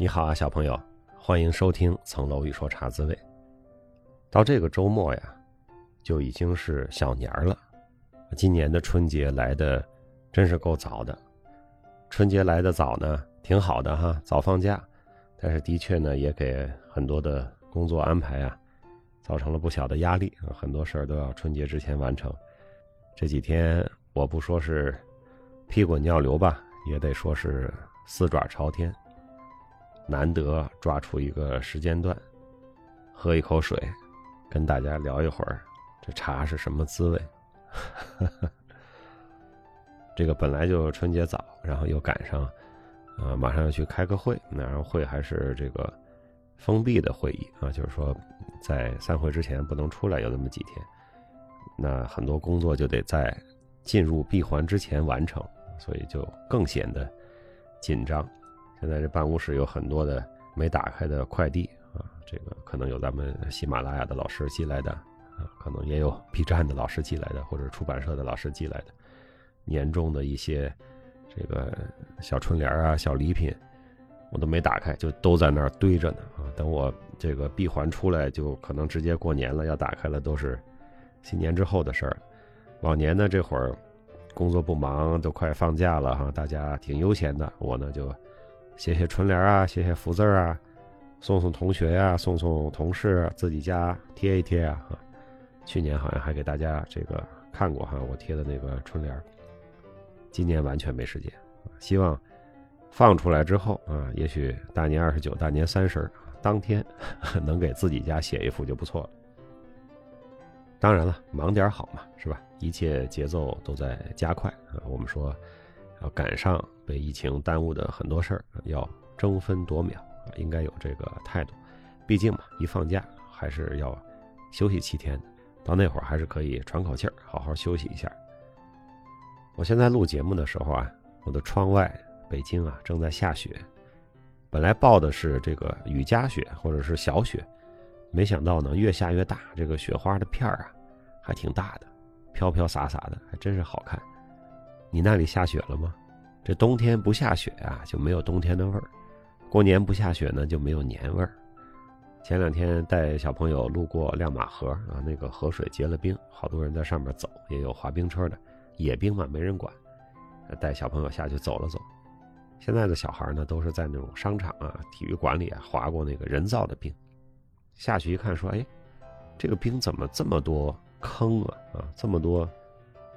你好啊，小朋友，欢迎收听《层楼一说茶滋味》。到这个周末呀，就已经是小年儿了。今年的春节来的真是够早的。春节来的早呢，挺好的哈，早放假。但是的确呢，也给很多的工作安排啊，造成了不小的压力。很多事儿都要春节之前完成。这几天我不说是屁滚尿流吧，也得说是四爪朝天。难得抓出一个时间段，喝一口水，跟大家聊一会儿，这茶是什么滋味？这个本来就春节早，然后又赶上，呃，马上要去开个会，然后会还是这个封闭的会议啊，就是说在散会之前不能出来，有那么几天，那很多工作就得在进入闭环之前完成，所以就更显得紧张。现在这办公室有很多的没打开的快递啊，这个可能有咱们喜马拉雅的老师寄来的啊，可能也有 B 站的老师寄来的，或者出版社的老师寄来的年终的一些这个小春联啊、小礼品，我都没打开，就都在那儿堆着呢啊。等我这个闭环出来，就可能直接过年了，要打开了都是新年之后的事儿。往年呢，这会儿工作不忙，都快放假了哈，大家挺悠闲的，我呢就。写写春联啊，写写福字啊，送送同学呀，送送同事，自己家贴一贴啊。去年好像还给大家这个看过哈，我贴的那个春联。今年完全没时间，希望放出来之后啊，也许大年二十九、大年三十当天 能给自己家写一幅就不错了。当然了，忙点好嘛，是吧？一切节奏都在加快啊。我们说。要赶上被疫情耽误的很多事儿，要争分夺秒，应该有这个态度。毕竟嘛，一放假还是要休息七天的，到那会儿还是可以喘口气儿，好好休息一下。我现在录节目的时候啊，我的窗外北京啊正在下雪，本来报的是这个雨夹雪或者是小雪，没想到呢越下越大，这个雪花的片儿啊还挺大的，飘飘洒洒的，还真是好看。你那里下雪了吗？这冬天不下雪啊，就没有冬天的味儿；过年不下雪呢，就没有年味儿。前两天带小朋友路过亮马河啊，那个河水结了冰，好多人在上面走，也有滑冰车的。野冰嘛，没人管，带小朋友下去走了走。现在的小孩呢，都是在那种商场啊、体育馆里啊滑过那个人造的冰。下去一看，说：“哎，这个冰怎么这么多坑啊？啊，这么多。”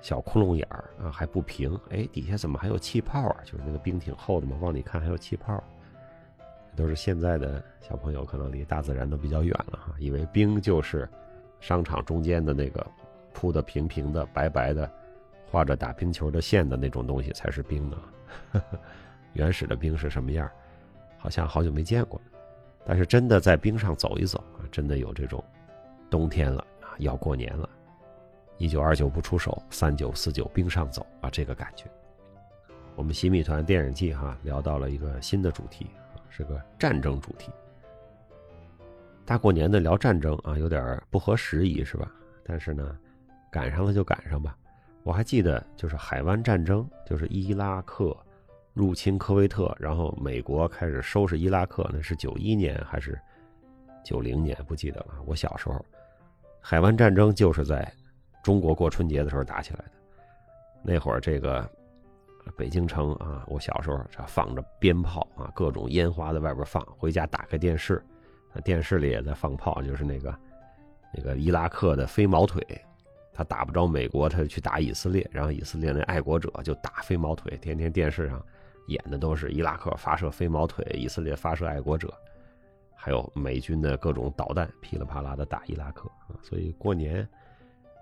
小窟窿眼儿啊，还不平，哎，底下怎么还有气泡啊？就是那个冰挺厚的嘛，往里看还有气泡。都是现在的小朋友可能离大自然都比较远了哈，以为冰就是商场中间的那个铺的平平的、白白的、画着打冰球的线的那种东西才是冰呢。原始的冰是什么样？好像好久没见过。但是真的在冰上走一走啊，真的有这种冬天了啊，要过年了。一九二九不出手，三九四九冰上走啊，这个感觉。我们洗米团电影季哈聊到了一个新的主题是个战争主题。大过年的聊战争啊，有点不合时宜是吧？但是呢，赶上了就赶上吧。我还记得就是海湾战争，就是伊拉克入侵科威特，然后美国开始收拾伊拉克，那是九一年还是九零年？不记得了。我小时候，海湾战争就是在。中国过春节的时候打起来的，那会儿这个北京城啊，我小时候这放着鞭炮啊，各种烟花在外边放。回家打开电视，电视里也在放炮，就是那个那个伊拉克的飞毛腿，他打不着美国，他就去打以色列，然后以色列那爱国者就打飞毛腿，天天电视上演的都是伊拉克发射飞毛腿，以色列发射爱国者，还有美军的各种导弹噼里啪啦的打伊拉克啊，所以过年。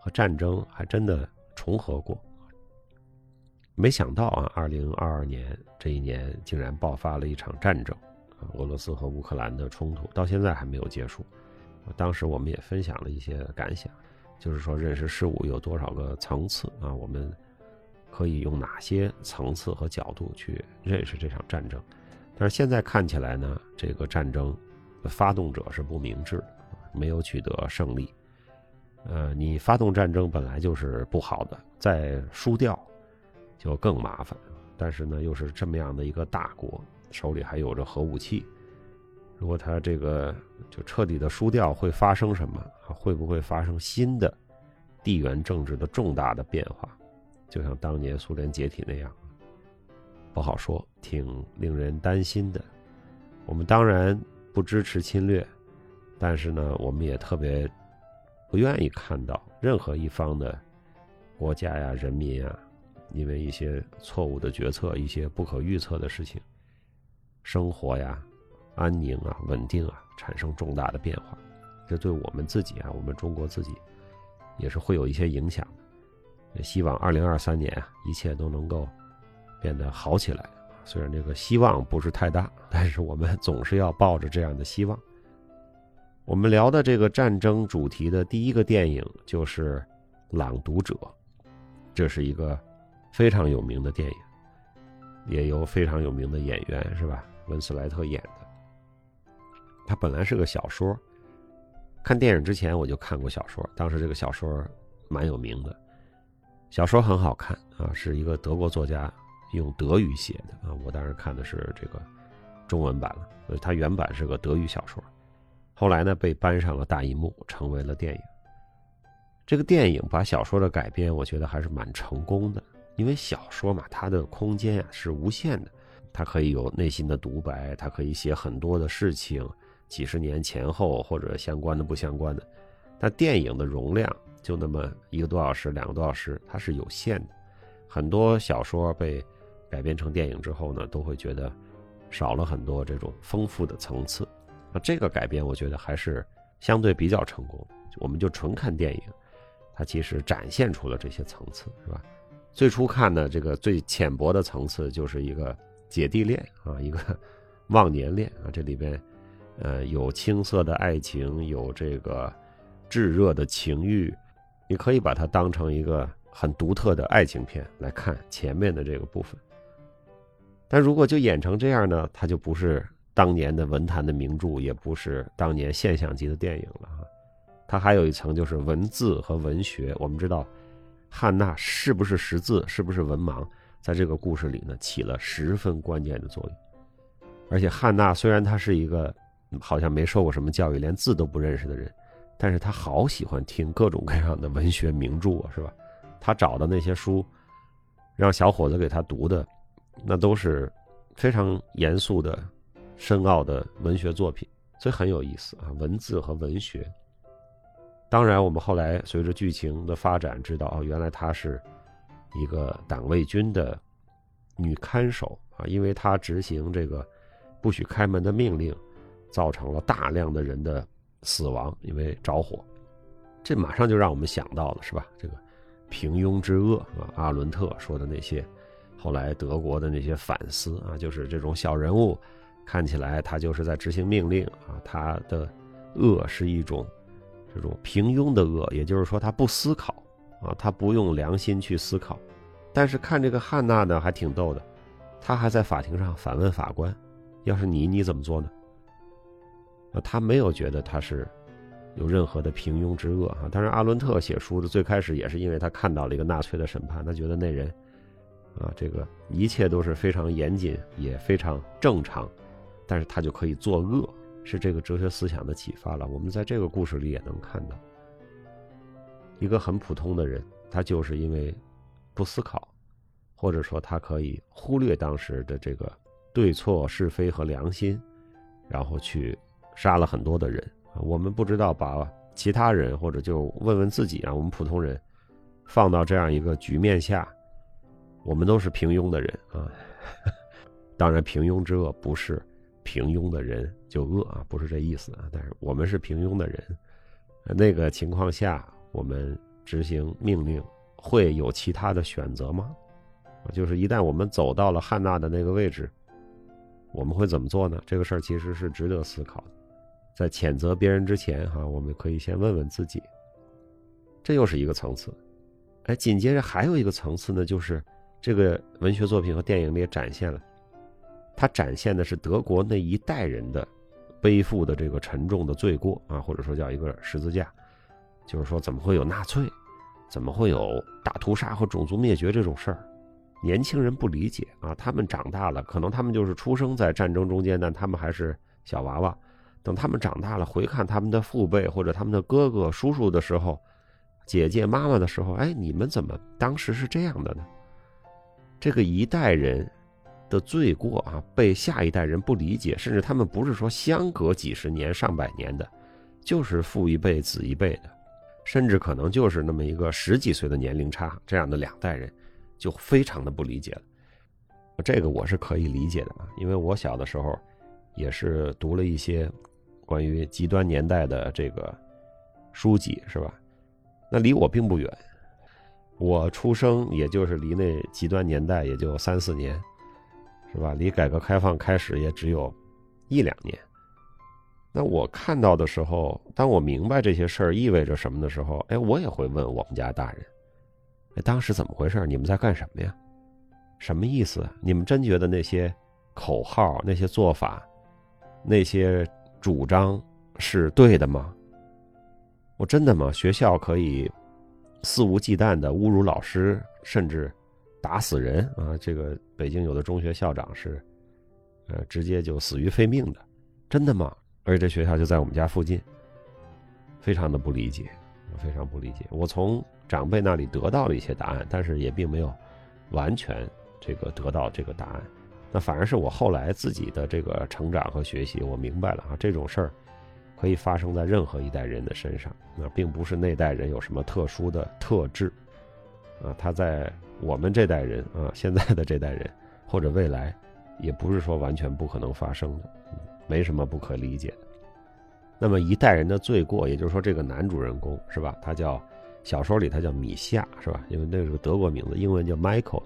和战争还真的重合过，没想到啊，二零二二年这一年竟然爆发了一场战争，俄罗斯和乌克兰的冲突到现在还没有结束。当时我们也分享了一些感想，就是说认识事物有多少个层次啊，我们可以用哪些层次和角度去认识这场战争。但是现在看起来呢，这个战争发动者是不明智，没有取得胜利。呃，你发动战争本来就是不好的，再输掉就更麻烦。但是呢，又是这么样的一个大国，手里还有着核武器，如果他这个就彻底的输掉，会发生什么？会不会发生新的地缘政治的重大的变化？就像当年苏联解体那样，不好说，挺令人担心的。我们当然不支持侵略，但是呢，我们也特别不愿意看到任何一方的国家呀、人民啊，因为一些错误的决策、一些不可预测的事情，生活呀。安宁啊，稳定啊，产生重大的变化，这对我们自己啊，我们中国自己也是会有一些影响的。希望二零二三年啊，一切都能够变得好起来。虽然这个希望不是太大，但是我们总是要抱着这样的希望。我们聊的这个战争主题的第一个电影就是《朗读者》，这是一个非常有名的电影，也有非常有名的演员，是吧？温斯莱特演的。它本来是个小说，看电影之前我就看过小说，当时这个小说蛮有名的，小说很好看啊，是一个德国作家用德语写的啊，我当时看的是这个中文版了，所以它原版是个德语小说，后来呢被搬上了大银幕，成为了电影。这个电影把小说的改编，我觉得还是蛮成功的，因为小说嘛，它的空间啊是无限的，它可以有内心的独白，它可以写很多的事情。几十年前后或者相关的不相关的，但电影的容量就那么一个多小时、两个多小时，它是有限的。很多小说被改编成电影之后呢，都会觉得少了很多这种丰富的层次。那这个改编我觉得还是相对比较成功。我们就纯看电影，它其实展现出了这些层次，是吧？最初看的这个最浅薄的层次就是一个姐弟恋啊，一个 忘年恋啊，这里边。呃，有青涩的爱情，有这个炙热的情欲，你可以把它当成一个很独特的爱情片来看前面的这个部分。但如果就演成这样呢，它就不是当年的文坛的名著，也不是当年现象级的电影了哈。它还有一层就是文字和文学。我们知道，汉娜是不是识字，是不是文盲，在这个故事里呢，起了十分关键的作用。而且汉娜虽然她是一个。好像没受过什么教育，连字都不认识的人，但是他好喜欢听各种各样的文学名著啊，是吧？他找的那些书，让小伙子给他读的，那都是非常严肃的、深奥的文学作品，所以很有意思啊。文字和文学。当然，我们后来随着剧情的发展，知道哦，原来她是一个党卫军的女看守啊，因为她执行这个不许开门的命令。造成了大量的人的死亡，因为着火，这马上就让我们想到了，是吧？这个平庸之恶啊，阿伦特说的那些，后来德国的那些反思啊，就是这种小人物，看起来他就是在执行命令啊，他的恶是一种这种平庸的恶，也就是说他不思考啊，他不用良心去思考。但是看这个汉娜呢，还挺逗的，他还在法庭上反问法官：“要是你，你怎么做呢？”啊，他没有觉得他是有任何的平庸之恶啊。当然，阿伦特写书的最开始也是因为他看到了一个纳粹的审判，他觉得那人啊，这个一切都是非常严谨，也非常正常，但是他就可以作恶，是这个哲学思想的启发了。我们在这个故事里也能看到，一个很普通的人，他就是因为不思考，或者说他可以忽略当时的这个对错是非和良心，然后去。杀了很多的人！我们不知道把其他人或者就问问自己啊，我们普通人放到这样一个局面下，我们都是平庸的人啊。当然，平庸之恶不是平庸的人就恶啊，不是这意思啊。但是我们是平庸的人，那个情况下，我们执行命令会有其他的选择吗？就是一旦我们走到了汉娜的那个位置，我们会怎么做呢？这个事儿其实是值得思考的。在谴责别人之前，哈，我们可以先问问自己。这又是一个层次，哎，紧接着还有一个层次呢，就是这个文学作品和电影里也展现了，它展现的是德国那一代人的背负的这个沉重的罪过啊，或者说叫一个十字架，就是说怎么会有纳粹，怎么会有大屠杀和种族灭绝这种事儿？年轻人不理解啊，他们长大了，可能他们就是出生在战争中间，但他们还是小娃娃。等他们长大了，回看他们的父辈或者他们的哥哥、叔叔的时候，姐姐、妈妈的时候，哎，你们怎么当时是这样的呢？这个一代人的罪过啊，被下一代人不理解，甚至他们不是说相隔几十年、上百年的，就是父一辈、子一辈的，甚至可能就是那么一个十几岁的年龄差，这样的两代人，就非常的不理解了。这个我是可以理解的啊，因为我小的时候也是读了一些。关于极端年代的这个书籍是吧？那离我并不远，我出生也就是离那极端年代也就三四年，是吧？离改革开放开始也只有一两年。那我看到的时候，当我明白这些事儿意味着什么的时候，哎，我也会问我们家大人：哎，当时怎么回事？你们在干什么呀？什么意思？你们真觉得那些口号、那些做法、那些？主张是对的吗？我真的吗？学校可以肆无忌惮的侮辱老师，甚至打死人啊！这个北京有的中学校长是，呃，直接就死于非命的，真的吗？而且这学校就在我们家附近，非常的不理解，非常不理解。我从长辈那里得到了一些答案，但是也并没有完全这个得到这个答案。那反而是我后来自己的这个成长和学习，我明白了啊，这种事儿可以发生在任何一代人的身上，那并不是那代人有什么特殊的特质，啊，他在我们这代人啊，现在的这代人或者未来，也不是说完全不可能发生的，没什么不可理解的。那么一代人的罪过，也就是说这个男主人公是吧？他叫小说里他叫米夏是吧？因为那是个德国名字，英文叫 Michael。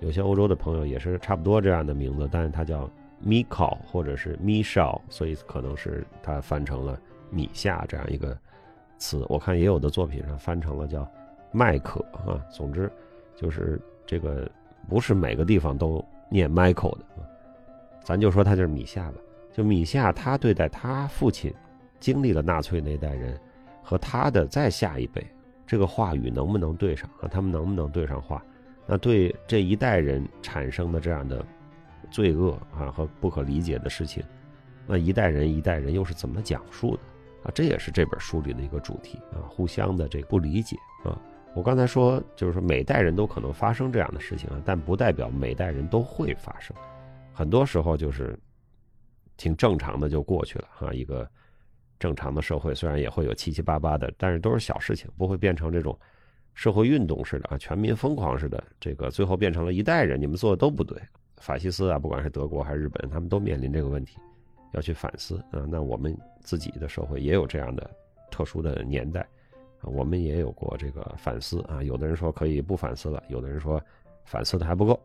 有些欧洲的朋友也是差不多这样的名字，但是他叫米考或者是米少，所以可能是他翻成了米夏这样一个词。我看也有的作品上翻成了叫麦克啊。总之，就是这个不是每个地方都念 Michael 的啊。咱就说他就是米夏吧。就米夏他对待他父亲经历了纳粹那代人和他的再下一辈，这个话语能不能对上啊？他们能不能对上话？那对这一代人产生的这样的罪恶啊和不可理解的事情，那一代人一代人又是怎么讲述的啊？这也是这本书里的一个主题啊，互相的这不理解啊。我刚才说就是说每代人都可能发生这样的事情啊，但不代表每代人都会发生，很多时候就是挺正常的就过去了哈。一个正常的社会虽然也会有七七八八的，但是都是小事情，不会变成这种。社会运动似的啊，全民疯狂似的，这个最后变成了一代人，你们做的都不对。法西斯啊，不管是德国还是日本，他们都面临这个问题，要去反思啊。那我们自己的社会也有这样的特殊的年代，我们也有过这个反思啊。有的人说可以不反思了，有的人说反思的还不够，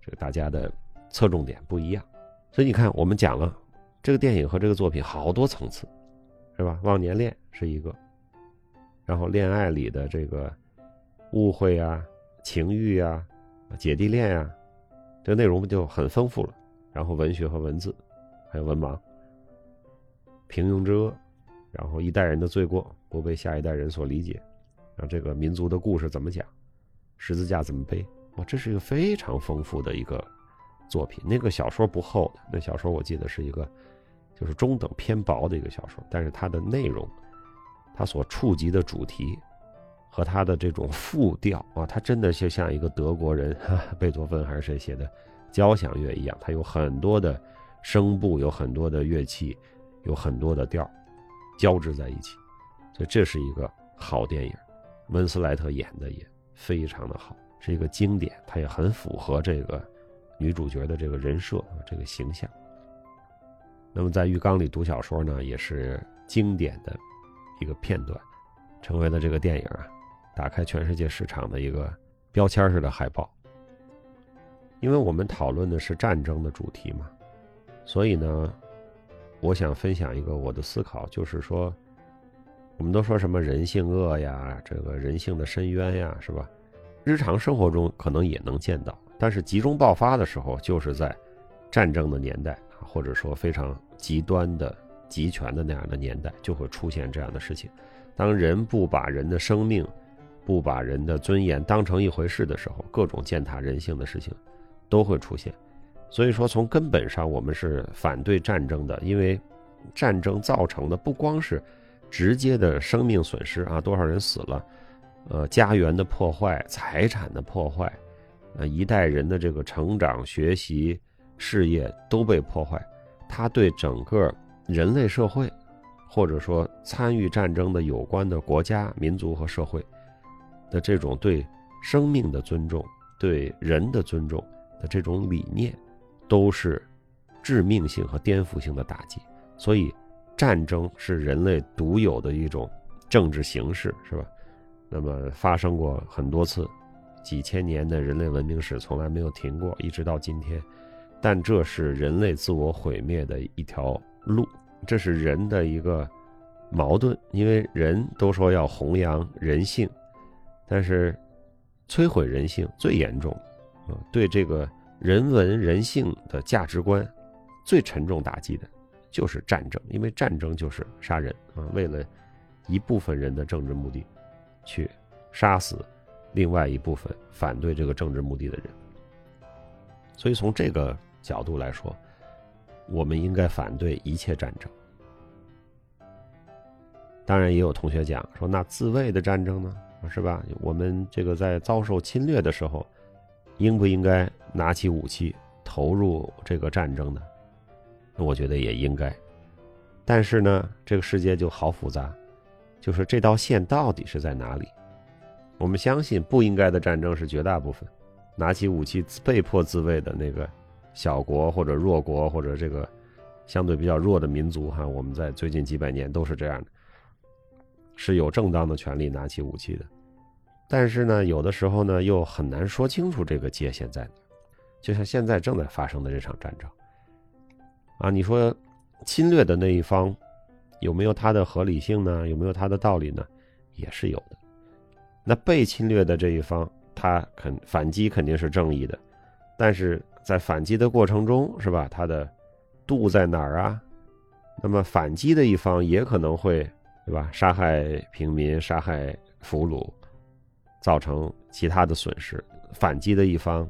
这个大家的侧重点不一样。所以你看，我们讲了这个电影和这个作品好多层次，是吧？忘年恋是一个，然后恋爱里的这个。误会啊，情欲啊，姐弟恋呀，这个内容就很丰富了？然后文学和文字，还有文盲，平庸之恶，然后一代人的罪过不被下一代人所理解，让这个民族的故事怎么讲，十字架怎么背？哇，这是一个非常丰富的一个作品。那个小说不厚的，那小说我记得是一个就是中等偏薄的一个小说，但是它的内容，它所触及的主题。和他的这种复调啊，他真的就像一个德国人，贝多芬还是谁写的交响乐一样，它有很多的声部，有很多的乐器，有很多的调交织在一起，所以这是一个好电影。温斯莱特演的也非常的好，是一个经典，它也很符合这个女主角的这个人设这个形象。那么在浴缸里读小说呢，也是经典的一个片段，成为了这个电影啊。打开全世界市场的一个标签式的海报，因为我们讨论的是战争的主题嘛，所以呢，我想分享一个我的思考，就是说，我们都说什么人性恶呀，这个人性的深渊呀，是吧？日常生活中可能也能见到，但是集中爆发的时候，就是在战争的年代，或者说非常极端的集权的那样的年代，就会出现这样的事情。当人不把人的生命不把人的尊严当成一回事的时候，各种践踏人性的事情都会出现。所以说，从根本上我们是反对战争的，因为战争造成的不光是直接的生命损失啊，多少人死了，呃，家园的破坏、财产的破坏，呃，一代人的这个成长、学习、事业都被破坏，它对整个人类社会，或者说参与战争的有关的国家、民族和社会的这种对生命的尊重、对人的尊重的这种理念，都是致命性和颠覆性的打击。所以，战争是人类独有的一种政治形式，是吧？那么发生过很多次，几千年的人类文明史从来没有停过，一直到今天。但这是人类自我毁灭的一条路，这是人的一个矛盾。因为人都说要弘扬人性，但是摧毁人性最严重，啊，对这个人文人性的价值观最沉重打击的。就是战争，因为战争就是杀人啊！为了一部分人的政治目的，去杀死另外一部分反对这个政治目的的人。所以从这个角度来说，我们应该反对一切战争。当然，也有同学讲说，那自卫的战争呢？是吧？我们这个在遭受侵略的时候，应不应该拿起武器投入这个战争呢？我觉得也应该，但是呢，这个世界就好复杂，就是这道线到底是在哪里？我们相信不应该的战争是绝大部分，拿起武器被迫自卫的那个小国或者弱国或者这个相对比较弱的民族哈，我们在最近几百年都是这样的，是有正当的权利拿起武器的。但是呢，有的时候呢，又很难说清楚这个界限在哪，就像现在正在发生的这场战争。啊，你说侵略的那一方有没有他的合理性呢？有没有他的道理呢？也是有的。那被侵略的这一方，他肯反击肯定是正义的，但是在反击的过程中，是吧？他的度在哪儿啊？那么反击的一方也可能会，对吧？杀害平民，杀害俘虏，造成其他的损失。反击的一方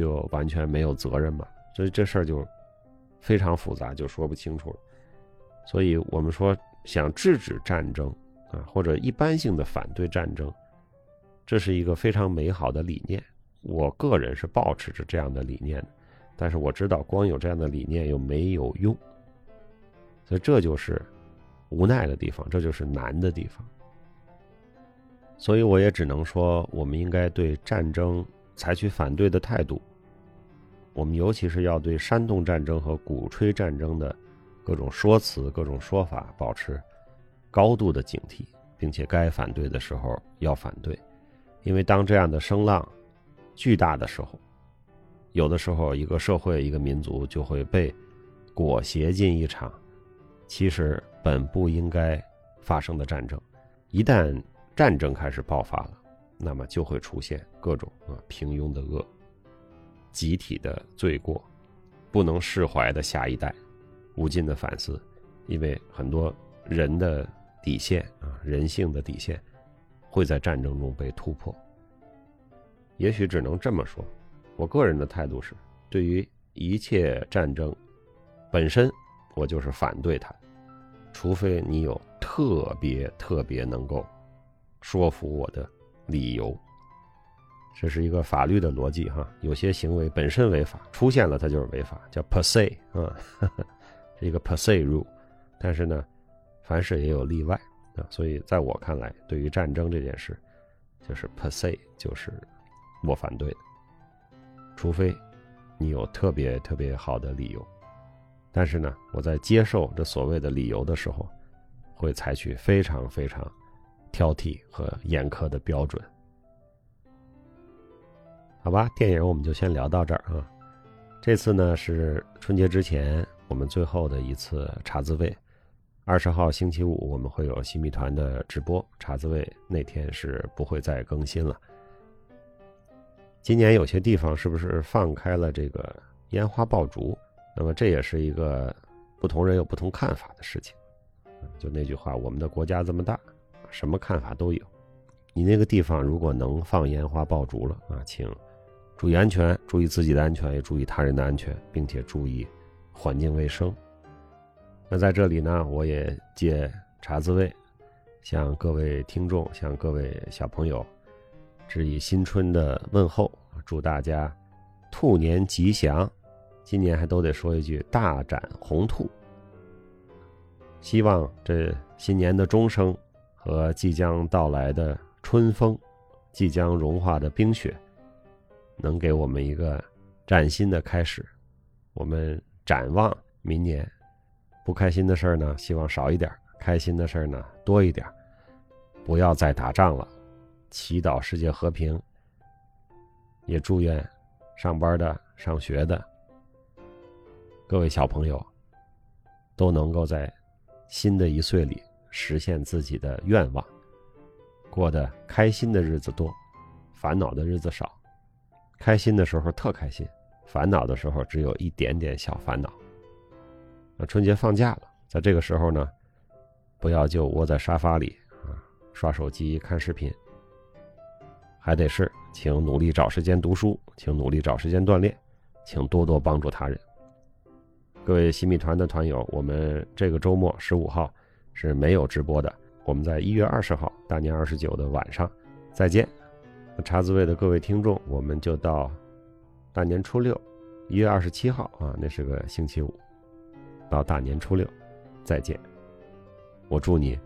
就完全没有责任嘛？所以这事儿就。非常复杂，就说不清楚了。所以我们说，想制止战争啊，或者一般性的反对战争，这是一个非常美好的理念。我个人是保持着这样的理念的，但是我知道，光有这样的理念又没有用，所以这就是无奈的地方，这就是难的地方。所以我也只能说，我们应该对战争采取反对的态度。我们尤其是要对煽动战争和鼓吹战争的各种说辞、各种说法保持高度的警惕，并且该反对的时候要反对，因为当这样的声浪巨大的时候，有的时候一个社会、一个民族就会被裹挟进一场其实本不应该发生的战争。一旦战争开始爆发了，那么就会出现各种啊平庸的恶。集体的罪过，不能释怀的下一代，无尽的反思，因为很多人的底线啊，人性的底线，会在战争中被突破。也许只能这么说，我个人的态度是，对于一切战争本身，我就是反对它，除非你有特别特别能够说服我的理由。这是一个法律的逻辑哈，有些行为本身违法，出现了它就是违法，叫 per se 啊，是一个 per se rule。但是呢，凡事也有例外啊，所以在我看来，对于战争这件事，就是 per se 就是我反对的，除非你有特别特别好的理由。但是呢，我在接受这所谓的理由的时候，会采取非常非常挑剔和严苛的标准。好吧，电影我们就先聊到这儿啊。这次呢是春节之前我们最后的一次茶滋味。二十号星期五我们会有新谜团的直播，茶滋味那天是不会再更新了。今年有些地方是不是放开了这个烟花爆竹？那么这也是一个不同人有不同看法的事情。就那句话，我们的国家这么大，什么看法都有。你那个地方如果能放烟花爆竹了啊，请。注意安全，注意自己的安全，也注意他人的安全，并且注意环境卫生。那在这里呢，我也借茶滋味，向各位听众、向各位小朋友致以新春的问候，祝大家兔年吉祥，今年还都得说一句大展宏兔。希望这新年的钟声和即将到来的春风，即将融化的冰雪，能给我们一个崭新的开始。我们展望明年，不开心的事儿呢，希望少一点；开心的事儿呢，多一点。不要再打仗了，祈祷世界和平。也祝愿上班的、上学的各位小朋友都能够在。新的一岁里，实现自己的愿望，过得开心的日子多，烦恼的日子少。开心的时候特开心，烦恼的时候只有一点点小烦恼。那春节放假了，在这个时候呢，不要就窝在沙发里啊，刷手机看视频，还得是请努力找时间读书，请努力找时间锻炼，请多多帮助他人。各位新米团的团友，我们这个周末十五号是没有直播的。我们在一月二十号大年二十九的晚上再见。茶滋味的各位听众，我们就到大年初六，一月二十七号啊，那是个星期五，到大年初六再见。我祝你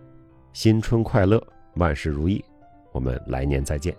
新春快乐，万事如意。我们来年再见。